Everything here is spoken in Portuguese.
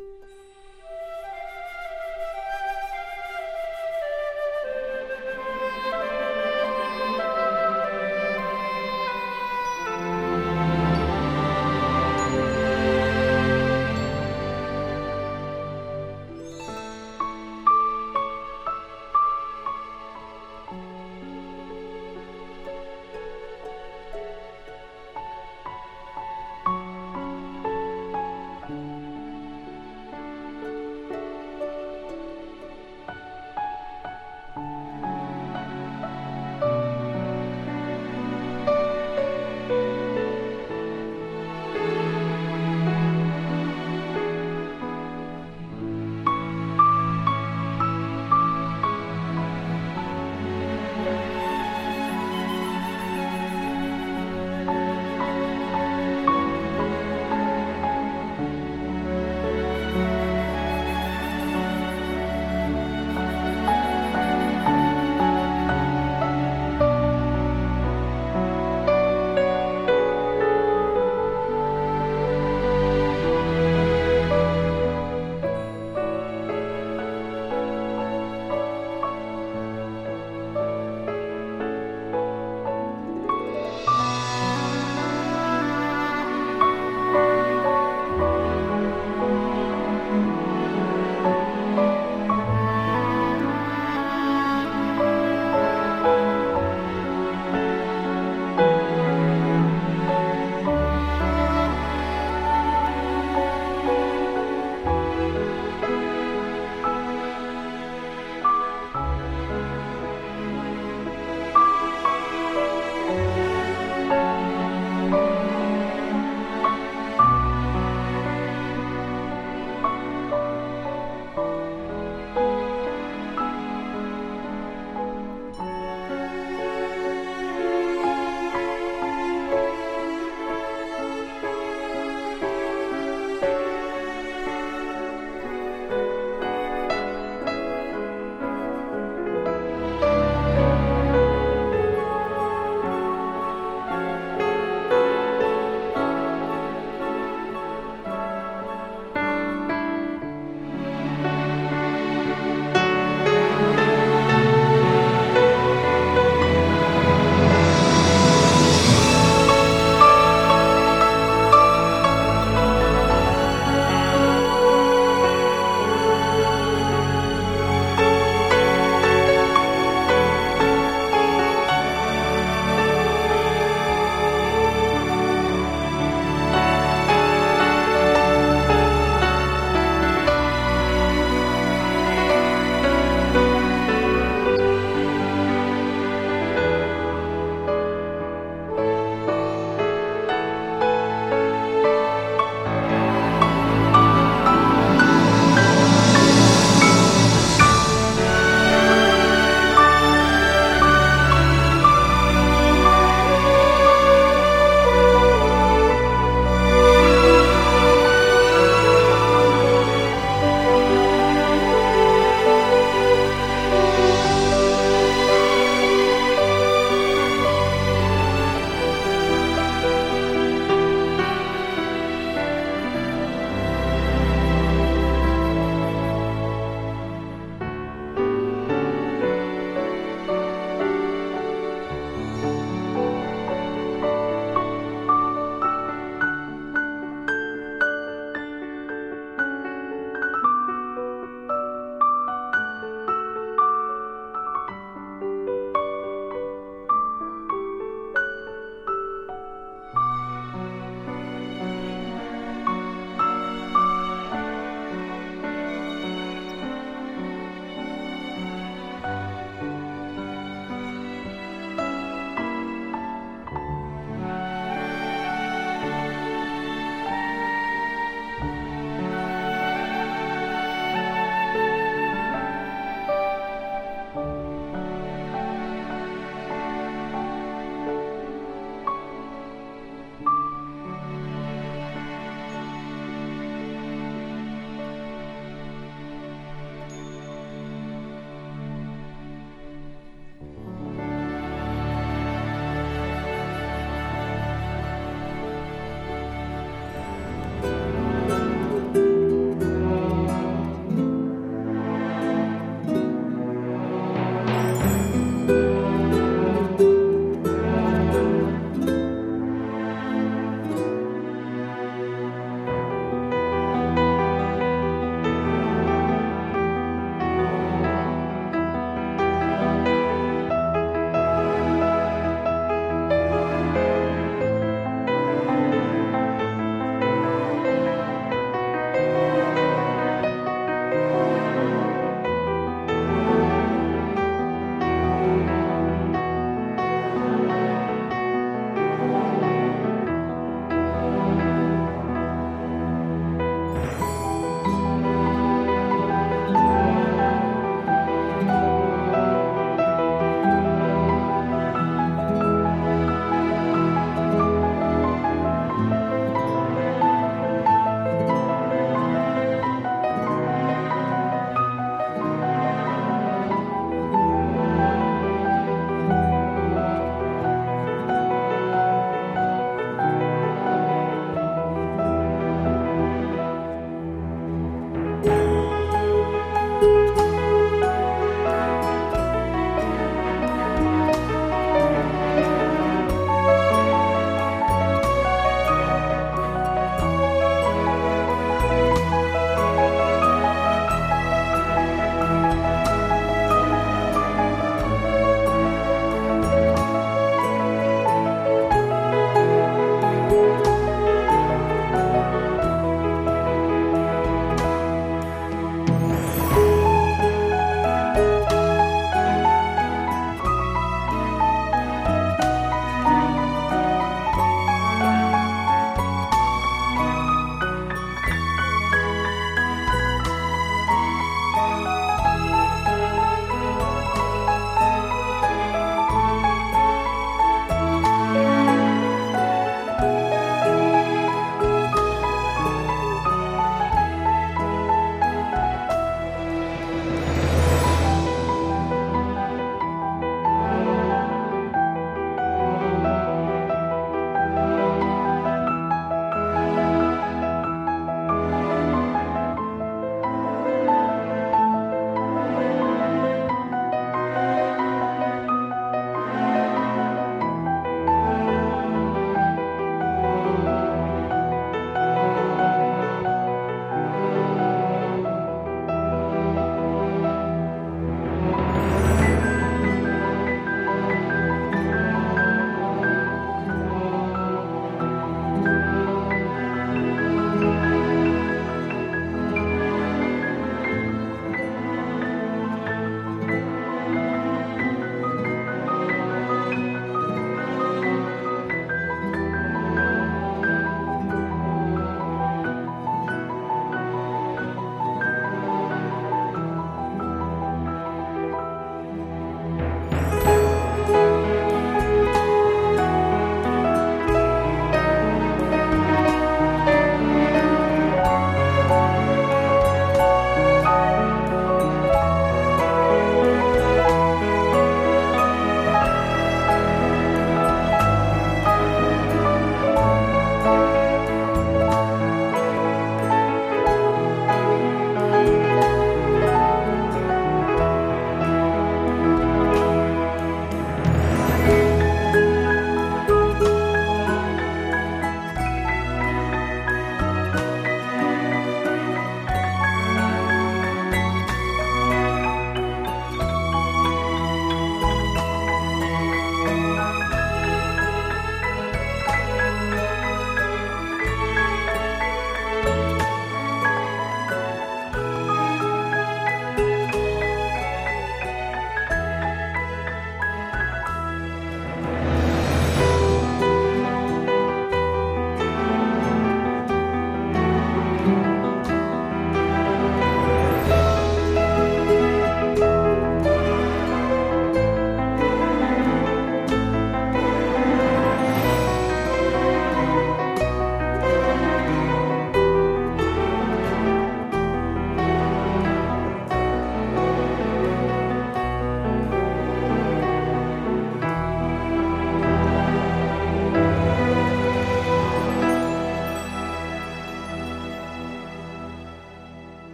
Música